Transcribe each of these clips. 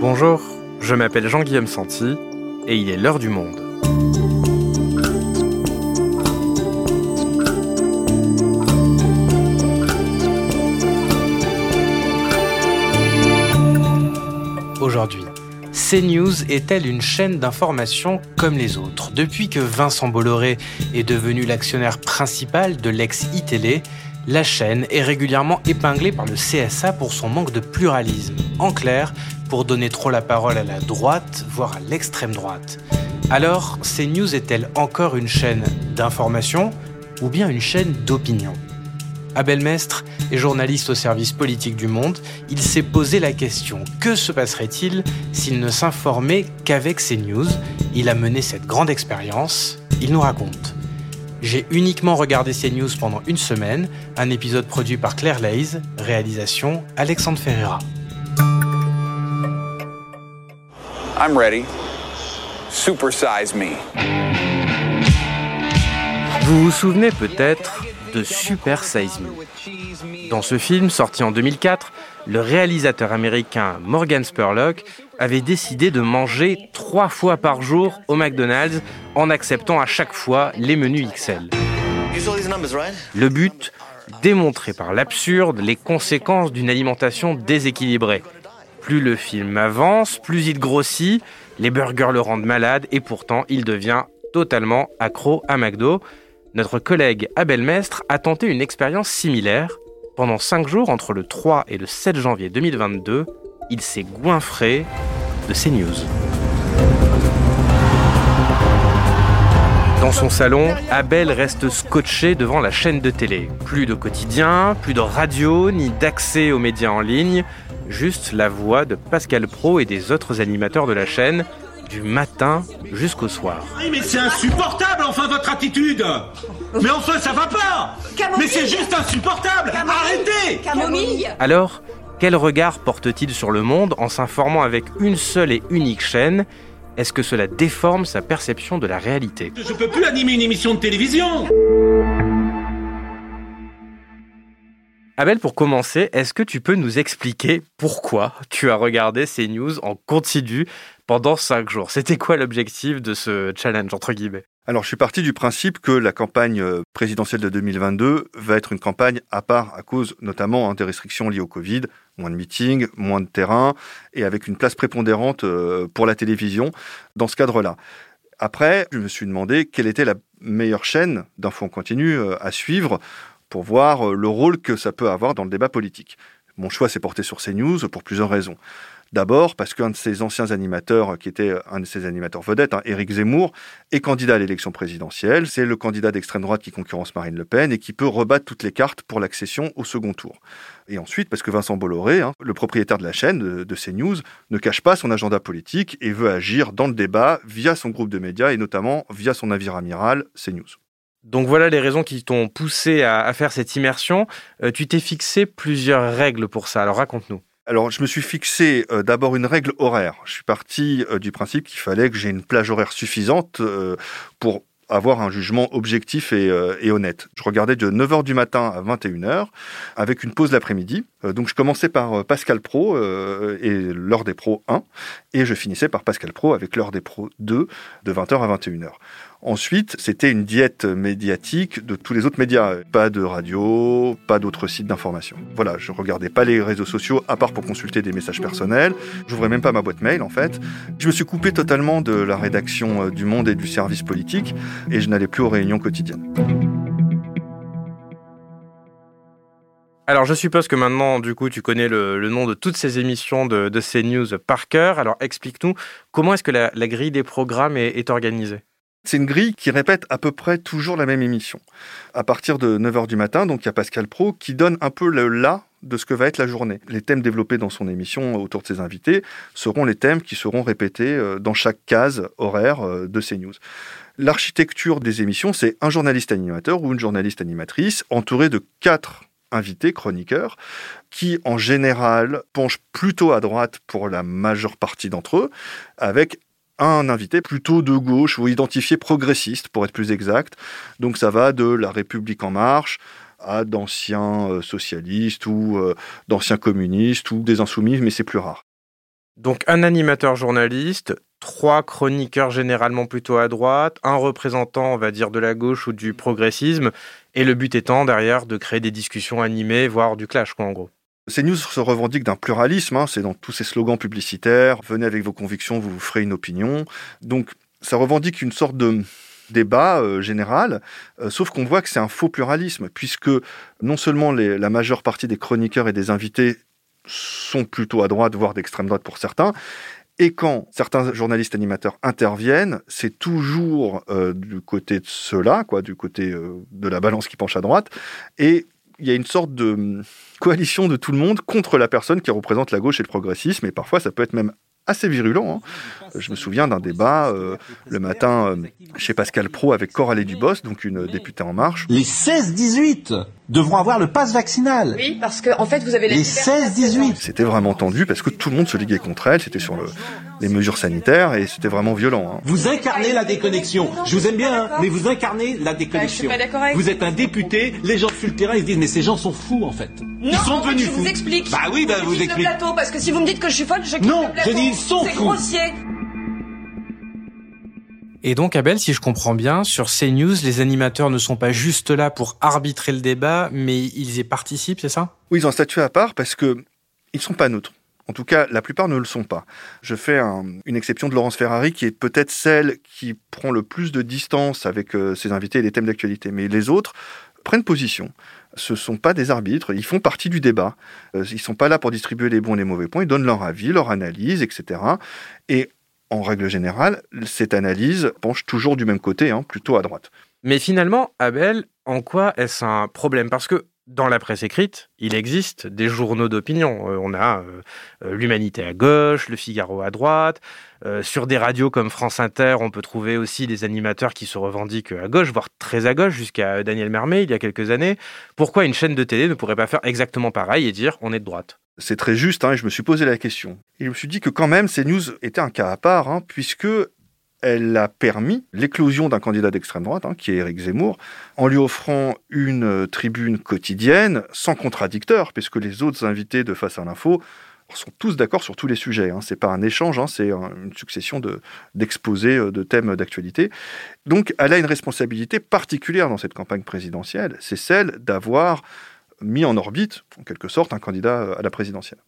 Bonjour, je m'appelle Jean-Guillaume Santi et il est l'heure du monde. Aujourd'hui, CNews est-elle une chaîne d'information comme les autres? Depuis que Vincent Bolloré est devenu l'actionnaire principal de l'ex-iTélé, la chaîne est régulièrement épinglée par le CSA pour son manque de pluralisme. En clair, pour donner trop la parole à la droite, voire à l'extrême droite. Alors, CNews est-elle encore une chaîne d'information ou bien une chaîne d'opinion? Abel Mestre est journaliste au service politique du Monde. Il s'est posé la question que se passerait-il s'il ne s'informait qu'avec CNews? Il a mené cette grande expérience. Il nous raconte. J'ai uniquement regardé CNews pendant une semaine, un épisode produit par Claire Leys, réalisation Alexandre Ferreira. I'm ready. Super size me. Vous vous souvenez peut-être de Super Size Me. Dans ce film, sorti en 2004, le réalisateur américain Morgan Spurlock avait décidé de manger trois fois par jour au McDonald's en acceptant à chaque fois les menus XL. Le but Démontrer par l'absurde les conséquences d'une alimentation déséquilibrée. Plus le film avance, plus il grossit, les burgers le rendent malade et pourtant il devient totalement accro à McDo. Notre collègue Abel Mestre a tenté une expérience similaire. Pendant 5 jours, entre le 3 et le 7 janvier 2022, il s'est goinfré de CNews. Dans son salon, Abel reste scotché devant la chaîne de télé. Plus de quotidien, plus de radio, ni d'accès aux médias en ligne, juste la voix de Pascal Pro et des autres animateurs de la chaîne, du matin jusqu'au soir. mais c'est insupportable, enfin, votre attitude. Mais enfin, ça va pas. Mais c'est juste insupportable. Arrêtez. Camomille. Alors, quel regard porte-t-il sur le monde en s'informant avec une seule et unique chaîne? Est-ce que cela déforme sa perception de la réalité? Je peux plus animer une émission de télévision. Abel, pour commencer, est-ce que tu peux nous expliquer pourquoi tu as regardé ces news en continu? Pendant cinq jours C'était quoi l'objectif de ce challenge, entre guillemets? Alors, je suis parti du principe que la campagne euh, présidentielle de 2022 va être une campagne à part à cause notamment hein, des restrictions liées au Covid, moins de meetings, moins de terrain et avec une place prépondérante euh, pour la télévision dans ce cadre-là. Après, je me suis demandé quelle était la meilleure chaîne d'infos en continu euh, à suivre pour voir le rôle que ça peut avoir dans le débat politique. Mon choix s'est porté sur CNews pour plusieurs raisons. D'abord parce qu'un de ses anciens animateurs, qui était un de ses animateurs vedettes, hein, Éric Zemmour, est candidat à l'élection présidentielle. C'est le candidat d'extrême droite qui concurrence Marine Le Pen et qui peut rebattre toutes les cartes pour l'accession au second tour. Et ensuite, parce que Vincent Bolloré, hein, le propriétaire de la chaîne de, CNews, ne cache pas son agenda politique et veut agir dans le débat via son groupe de médias et notamment via son navire amiral CNews. Donc voilà les raisons qui t'ont poussé à, faire cette immersion. Euh, tu t'es fixé plusieurs règles pour ça. Alors raconte-nous. Alors, je me suis fixé euh, d'abord une règle horaire. Je suis parti euh, du principe qu'il fallait que j'ai une plage horaire suffisante euh, pour avoir un jugement objectif et, et, honnête. Je regardais de 9h du matin à 21h avec une pause l'après-midi. donc je commençais par Pascal Pro et l'heure des pros 1 et je finissais par Pascal Pro avec l'heure des pros 2 de 20h à 21h. Ensuite, c'était une diète médiatique de tous les autres médias. Pas de radio, pas d'autres sites d'information. Voilà, je regardais pas les réseaux sociaux à part pour consulter des messages personnels. J'ouvrais même pas ma boîte mail en fait. Je me suis coupé totalement de la rédaction euh, du Monde et du service politique et je n'allais plus aux réunions quotidiennes. Alors, je suppose que maintenant, du coup, tu connais le, nom de toutes ces émissions de, de CNews par cœur. Alors, explique-nous comment est-ce que la, grille des programmes est organisée? C'est une grille qui répète à peu près toujours la même émission. À partir de 9h du matin, donc il y a Pascal Pro qui donne un peu le là de ce que va être la journée. Les thèmes développés dans son émission autour de ses invités seront les thèmes qui seront répétés euh, dans chaque case horaire euh, de CNews. L'architecture des émissions, c'est un journaliste animateur ou une journaliste animatrice entouré de quatre invités, chroniqueurs, qui en général penchent plutôt à droite pour la majeure partie d'entre eux, avec un invité plutôt de gauche ou identifié progressiste pour être plus exact. Donc ça va de la République en marche à d'anciens euh, socialistes ou euh, d'anciens communistes ou des insoumis, mais c'est plus rare. Donc un animateur journaliste, trois chroniqueurs généralement plutôt à droite, un représentant, on va dire, de la gauche ou du progressisme, et le but étant derrière de créer des discussions animées, voire du clash, quoi, en gros. CNews se revendique d'un pluralisme, hein, c'est dans tous ces slogans publicitaires, venez avec vos convictions, vous vous ferez une opinion. Donc ça revendique une sorte de débat euh, général, euh, sauf qu'on voit que c'est un faux pluralisme, puisque non seulement la majeure partie des chroniqueurs et des invités sont plutôt à droite, voire d'extrême droite pour certains, et quand certains journalistes animateurs interviennent, c'est toujours euh, du côté de cela, quoi, du côté de la balance qui penche à droite, et il y a une sorte de hum, coalition de tout le monde contre la personne qui représente la gauche et le progressisme, et parfois ça peut être même assez virulent. Hein. Je me souviens d'un débat euh, le matin euh, chez Pascal Pro avec Coralie Dubos, donc une députée En Marche. Les 16-18 devront avoir le pass vaccinal. Oui, parce que en fait, vous avez les 16-18. C'était vraiment tendu parce que tout le monde se liguait contre elle. C'était sur le, les mesures sanitaires et c'était vraiment violent. Hein. Vous incarnez la déconnexion. Je vous aime bien, hein, mais vous incarnez la déconnexion. Bah, vous êtes un député. Les gens sur le terrain ils se disent mais ces gens sont fous en fait. Ils sont devenus je fous. vous explique. Bah oui, bah je vous le plateau parce que si vous me dites que je suis folle, je quitte Non, le plateau. je dis ils sont C'est fous. grossier. Et donc, Abel, si je comprends bien, sur CNews, les animateurs ne sont pas juste là pour arbitrer le débat, mais ils y participent, c'est ça? Oui, ils ont un statut à part parce que ils sont pas neutres. En tout cas, la plupart ne le sont pas. Je fais un, une exception de Laurence Ferrari, qui est peut-être celle qui prend le plus de distance avec euh, ses invités et les thèmes d'actualité. Mais les autres prennent position. Ce sont pas des arbitres, ils font partie du débat. Euh, ils sont pas là pour distribuer les bons et les mauvais points, ils donnent leur avis, leur analyse, etc. Et en règle générale, cette analyse penche toujours du même côté, hein, plutôt à droite. Mais finalement, Abel, en quoi est-ce un problème? Parce que dans la presse écrite, il existe des journaux d'opinion. Euh, on a euh, euh, l'Humanité à gauche, le Figaro à droite. Sur des radios comme France Inter, on peut trouver aussi des animateurs qui se revendiquent à gauche, voire très à gauche, jusqu'à Daniel Mermet il y a quelques années. Pourquoi une chaîne de télé ne pourrait pas faire exactement pareil et dire on est de droite? C'est très juste, hein, et je me suis posé la question. Et je me suis dit que quand même, CNews était un cas à part, hein, puisque elle a permis l'éclosion d'un candidat d'extrême droite, hein, qui est Éric Zemmour, en lui offrant une euh, tribune quotidienne sans contradicteur, puisque les autres invités de Face à l'info sont tous d'accord sur tous les sujets. Hein. C'est pas un échange, hein, c'est un- une succession de- d'exposés euh, de thèmes d'actualité. Donc, elle a une responsabilité particulière dans cette campagne présidentielle, c'est celle d'avoir mis en orbite, en quelque sorte, un candidat euh, à la présidentielle.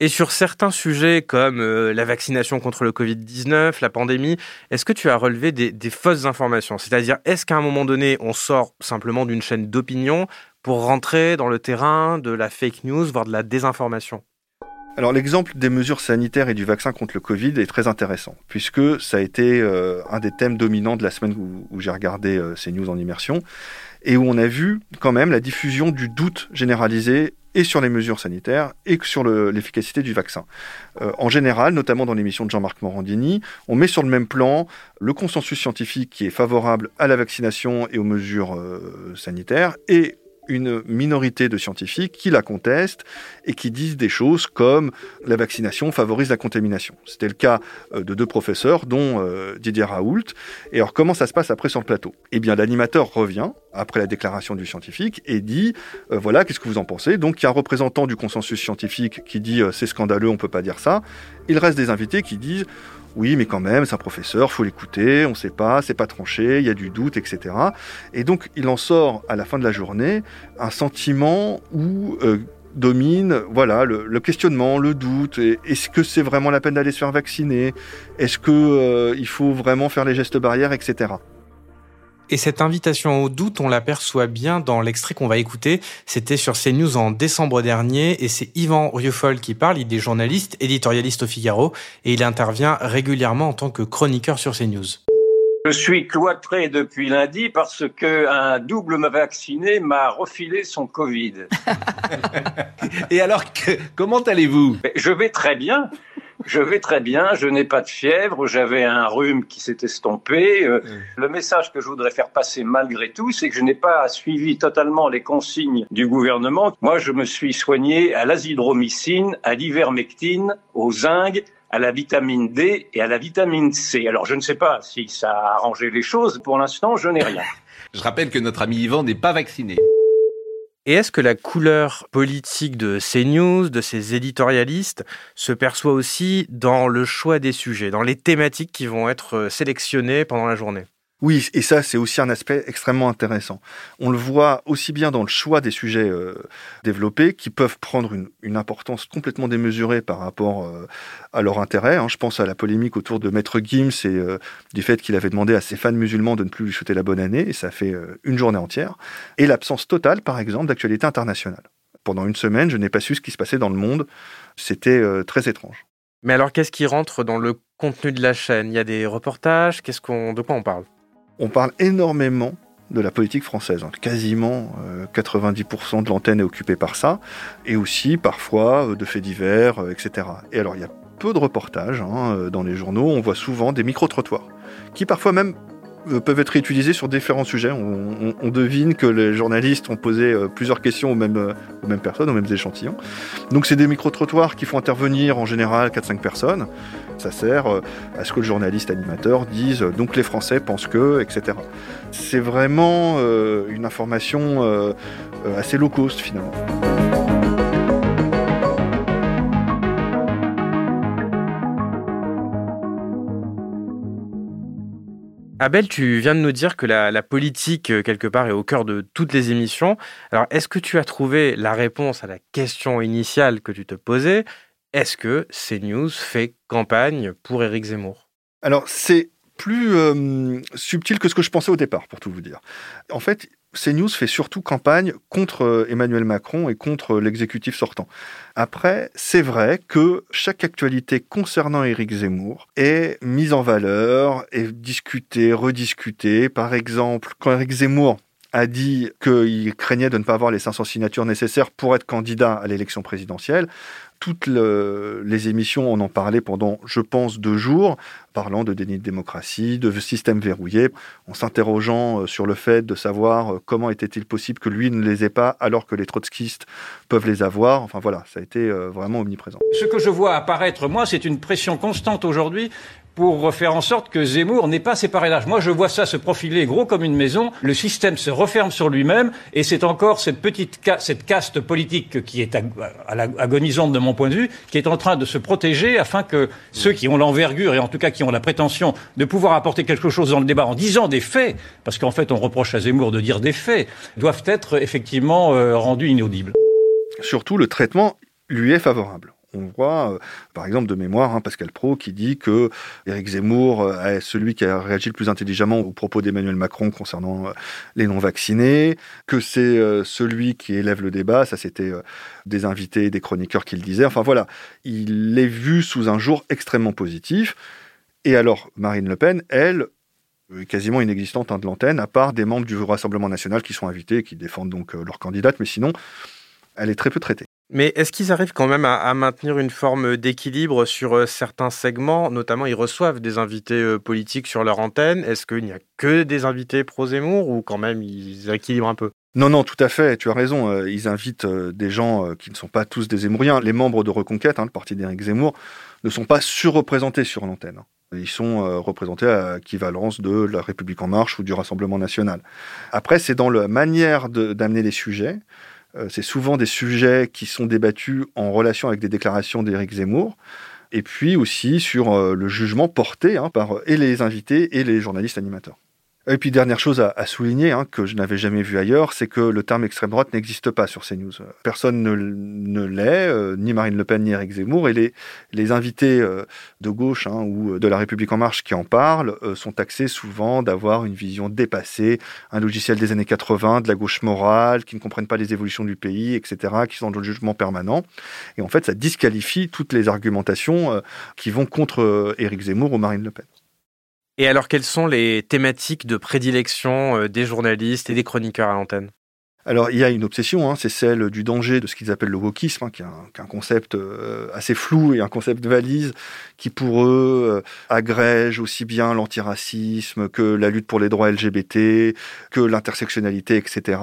Et sur certains sujets comme euh, la vaccination contre le Covid-19, la pandémie, est-ce que tu as relevé des, fausses informations? C'est-à-dire, est-ce qu'à un moment donné, on sort simplement d'une chaîne d'opinion pour rentrer dans le terrain de la fake news, voire de la désinformation? Alors l'exemple des mesures sanitaires et du vaccin contre le Covid est très intéressant, puisque ça a été euh, un des thèmes dominants de la semaine où, où j'ai regardé euh, ces news en immersion, et où on a vu quand même la diffusion du doute généralisé et sur les mesures sanitaires et sur le- l'efficacité du vaccin. Euh, en général, notamment dans l'émission de Jean-Marc Morandini, on met sur le même plan le consensus scientifique qui est favorable à la vaccination et aux mesures euh, sanitaires et une minorité de scientifiques qui la contestent et qui disent des choses comme la vaccination favorise la contamination. C'était le cas euh, de deux professeurs, dont euh, Didier Raoult. Et alors, comment ça se passe après sur le plateau? Eh bien, l'animateur revient après la déclaration du scientifique et dit euh, voilà, qu'est-ce que vous en pensez? Donc, il y a un représentant du consensus scientifique qui dit c'est scandaleux, on peut pas dire ça. Il reste des invités qui disent oui, mais quand même, c'est un professeur, faut l'écouter, on sait pas, c'est pas tranché, il y a du doute, etc. Et donc, il en sort à la fin de la journée un sentiment où euh, domine voilà le, questionnement, le doute. Est-ce que c'est vraiment la peine d'aller se faire vacciner? Est-ce que euh, il faut vraiment faire les gestes barrières, etc. Et cette invitation au doute, on l'aperçoit bien dans l'extrait qu'on va écouter. C'était sur CNews en décembre dernier et c'est Yvan Rieufol qui parle. Il est journaliste, éditorialiste au Figaro et il intervient régulièrement en tant que chroniqueur sur CNews. Je suis cloîtré depuis lundi parce que un double vacciné m'a refilé son Covid. Et alors, que- comment allez-vous? Je vais très bien. Je vais très bien. Je n'ai pas de fièvre. J'avais un rhume qui s'est estompé. Euh, Le message que je voudrais faire passer malgré tout, c'est que je n'ai pas suivi totalement les consignes du gouvernement. Moi, je me suis soigné à l'azithromycine, à l'ivermectine, au zinc, à la vitamine D et à la vitamine C. Alors, je ne sais pas si ça a arrangé les choses. Pour l'instant, je n'ai rien. Je rappelle que notre ami Yvan n'est pas vacciné. Et est-ce que la couleur politique de ces news, de ces éditorialistes, se perçoit aussi dans le choix des sujets, dans les thématiques qui vont être euh, sélectionnées pendant la journée? Oui, et ça, c'est aussi un aspect extrêmement intéressant. On le voit aussi bien dans le choix des sujets euh, développés, qui peuvent prendre une, importance complètement démesurée par rapport euh, à leur intérêt. Hein. Je pense à la polémique autour de Maître Gims et euh, du fait qu'il avait demandé à ses fans musulmans de ne plus lui souhaiter la bonne année, et ça fait une journée entière. Et l'absence totale, par exemple, d'actualité internationale. Pendant une semaine, je n'ai pas su ce qui se passait dans le monde. C'était très étrange. Mais alors, qu'est-ce qui rentre dans le contenu de la chaîne? Il y a des reportages? Qu'est-ce qu'on, De quoi on parle? On parle énormément de la politique française. Hein. Quasiment 90% euh, de l'antenne est occupée par ça, et aussi parfois euh, de faits divers, euh, etc. Et alors il y a peu de reportages hein, dans les journaux, on voit souvent des micro-trottoirs, qui parfois même peuvent être réutilisés sur différents sujets. On, devine que les journalistes ont posé plusieurs questions aux mêmes, aux mêmes personnes, aux mêmes échantillons. Donc c'est des micro-trottoirs qui font intervenir en général 4-5 personnes. Ça sert euh, à ce que le journaliste animateur dise euh, donc les Français pensent que, etc. C'est vraiment euh, une information assez low cost finalement. Abel, tu viens de nous dire que la, politique, quelque part, est au cœur de toutes les émissions. Alors, est-ce que tu as trouvé la réponse à la question initiale que tu te posais? Est-ce que CNews fait campagne pour Éric Zemmour? Alors, c'est plus euh, subtil que ce que je pensais au départ, pour tout vous dire. En fait, CNews fait surtout campagne contre euh, Emmanuel Macron et contre l'exécutif sortant. Après, c'est vrai que chaque actualité concernant Éric Zemmour est mise en valeur, est discutée, rediscutée. Par exemple, quand Éric Zemmour a dit qu'il craignait de ne pas avoir les 500 signatures nécessaires pour être candidat à l'élection présidentielle toutes les émissions, on en parlait pendant, je pense, deux jours, parlant de déni de démocratie, de système verrouillé, en s'interrogeant euh, sur le fait de savoir euh, comment était-il possible que lui ne les ait pas alors que les trotskistes peuvent les avoir. Enfin voilà, ça a été euh, vraiment omniprésent. Ce que je vois apparaître, moi, c'est une pression constante aujourd'hui pour faire en sorte que Zemmour n'ait pas ses parrainages. Moi, je vois ça se profiler gros comme une maison. Le système se referme sur lui-même et c'est encore cette petite cette caste politique qui est agonisante de mon point de vue, qui est en train de se protéger afin que ceux qui ont l'envergure et en tout cas qui ont la prétention de pouvoir apporter quelque chose dans le débat en disant des faits, parce qu'en fait on reproche à Zemmour de dire des faits, doivent être effectivement euh, rendus inaudibles. Surtout, le traitement lui est favorable. On voit, euh, par exemple, de mémoire, hein, Pascal Pro qui dit que Éric Zemmour euh, est celui qui a réagi le plus intelligemment aux propos d'Emmanuel Macron concernant euh, les non-vaccinés, que c'est celui qui élève le débat. Ça, c'était des invités, des chroniqueurs qui le disaient. Enfin voilà, il est vu sous un jour extrêmement positif. Et alors, Marine Le Pen, elle, quasiment inexistante hein, de l'antenne, à part des membres du Rassemblement national qui sont invités et qui défendent donc leur candidate, mais sinon, elle est très peu traitée. Mais est-ce qu'ils arrivent quand même à, maintenir une forme d'équilibre sur euh, certains segments? Notamment, ils reçoivent des invités euh, politiques sur leur antenne. Est-ce qu'il n'y a que des invités pro-Zemmour ou quand même ils équilibrent un peu? Non, non, tout à fait, tu as raison. Euh, ils invitent des gens qui ne sont pas tous des Zemmouriens. Les membres de Reconquête, hein, le parti d'Éric Zemmour, ne sont pas surreprésentés sur l'antenne. Hein. Ils sont représentés à équivalence de la République en marche ou du Rassemblement national. Après, c'est dans la manière d'amener les sujets. Euh, c'est souvent des sujets qui sont débattus en relation avec des déclarations d'Éric Zemmour, et puis aussi sur euh, le jugement porté hein, par et les invités et les journalistes animateurs. Et puis dernière chose à, souligner, hein, que je n'avais jamais vu ailleurs, c'est que le terme extrême droite n'existe pas sur CNews. Personne ne, l'est, euh, ni Marine Le Pen ni Eric Zemmour, et les, invités euh, de gauche hein, ou de la République en marche qui en parlent euh, sont taxés souvent d'avoir une vision dépassée, un logiciel des années 80, de la gauche morale, qui ne comprennent pas les évolutions du pays, etc., qui sont dans le jugement permanent. Et en fait, ça disqualifie toutes les argumentations qui vont contre Éric Zemmour ou Marine Le Pen. Et alors, quelles sont les thématiques de prédilection euh, des journalistes et des chroniqueurs à l'antenne? Alors, il y a une obsession, hein, c'est celle du danger de ce qu'ils appellent le wokisme, hein, qui, est un, concept euh, assez flou et un concept valise qui, pour eux, euh, agrège aussi bien l'antiracisme que la lutte pour les droits LGBT, que l'intersectionnalité, etc.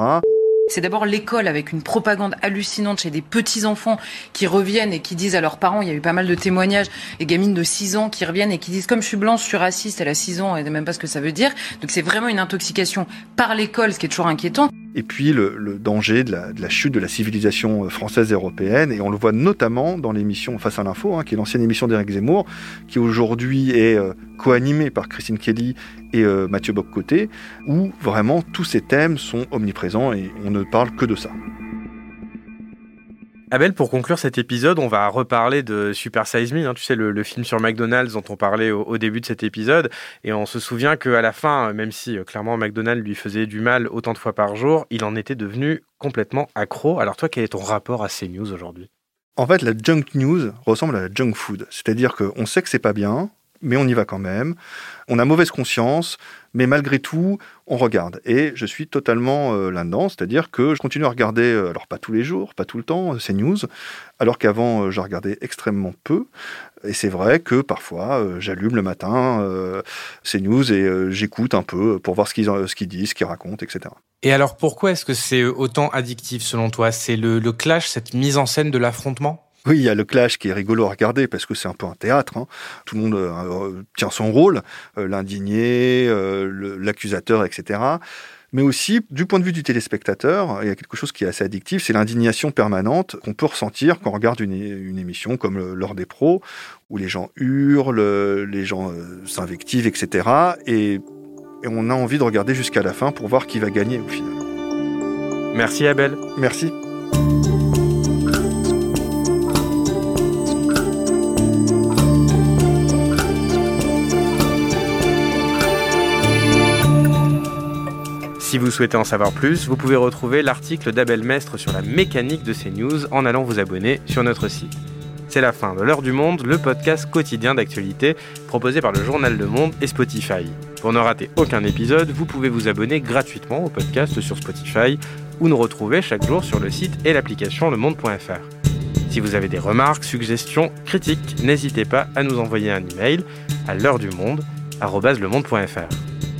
C'est d'abord l'école avec une propagande hallucinante chez des petits-enfants qui reviennent et qui disent à leurs parents, il y a eu pas mal de témoignages, des gamines de 6 ans qui reviennent et qui disent comme je suis blanche, je suis raciste, elle a 6 ans, elle ne même pas ce que ça veut dire. Donc c'est vraiment une intoxication par l'école, ce qui est toujours inquiétant. et puis le, danger de la, chute de la civilisation française et européenne. Et on le voit notamment dans l'émission Face à l'info, hein, qui est l'ancienne émission d'Éric Zemmour, qui aujourd'hui est euh, co-animée par Christine Kelly et euh, Mathieu Boccoté, où vraiment tous ces thèmes sont omniprésents et on ne parle que de ça. Abel, pour conclure cet épisode, on va reparler de Super Size Me, hein, tu sais, le, film sur McDonald's dont on parlait au, début de cet épisode. Et on se souvient qu'à la fin, même si euh, clairement McDonald's lui faisait du mal autant de fois par jour, il en était devenu complètement accro. Alors toi, quel est ton rapport à ces news aujourd'hui? En fait, la junk news ressemble à la junk food. C'est-à-dire qu'on sait que c'est pas bien, mais on y va quand même. On a mauvaise conscience, mais malgré tout, on regarde. Et je suis totalement euh, là-dedans, c'est-à-dire que je continue à regarder, euh, alors pas tous les jours, pas tout le temps, euh, ces news, alors qu'avant, je regardais extrêmement peu. Et c'est vrai que parfois, j'allume le matin ces news et j'écoute un peu pour voir ce qu'ils disent, ce qu'ils racontent, etc. Et alors pourquoi est-ce que c'est autant addictif selon toi? C'est le clash, cette mise en scène de l'affrontement? Oui, il y a le clash qui est rigolo à regarder parce que c'est un peu un théâtre. Hein. Tout le monde euh, tient son rôle, euh, l'indigné, euh, l'accusateur, etc. Mais aussi, du point de vue du téléspectateur, il y a quelque chose qui est assez addictif, c'est l'indignation permanente qu'on peut ressentir quand on regarde une, émission comme l'heure des pros, où les gens hurlent, les gens s'invectivent, etc. Et, et on a envie de regarder jusqu'à la fin pour voir qui va gagner au final. Merci Abel. Merci. Vous souhaitez en savoir plus, vous pouvez retrouver l'article d'Abel Mestre sur la mécanique de ces news en allant vous abonner sur notre site. C'est la fin de L'heure du monde, le podcast quotidien d'actualité proposé par le journal Le Monde et Spotify. Pour ne rater aucun épisode, vous pouvez vous abonner gratuitement au podcast sur Spotify ou nous retrouver chaque jour sur le site et l'application lemonde.fr. Si vous avez des remarques, suggestions, critiques, n'hésitez pas à nous envoyer un email à l'heure du monde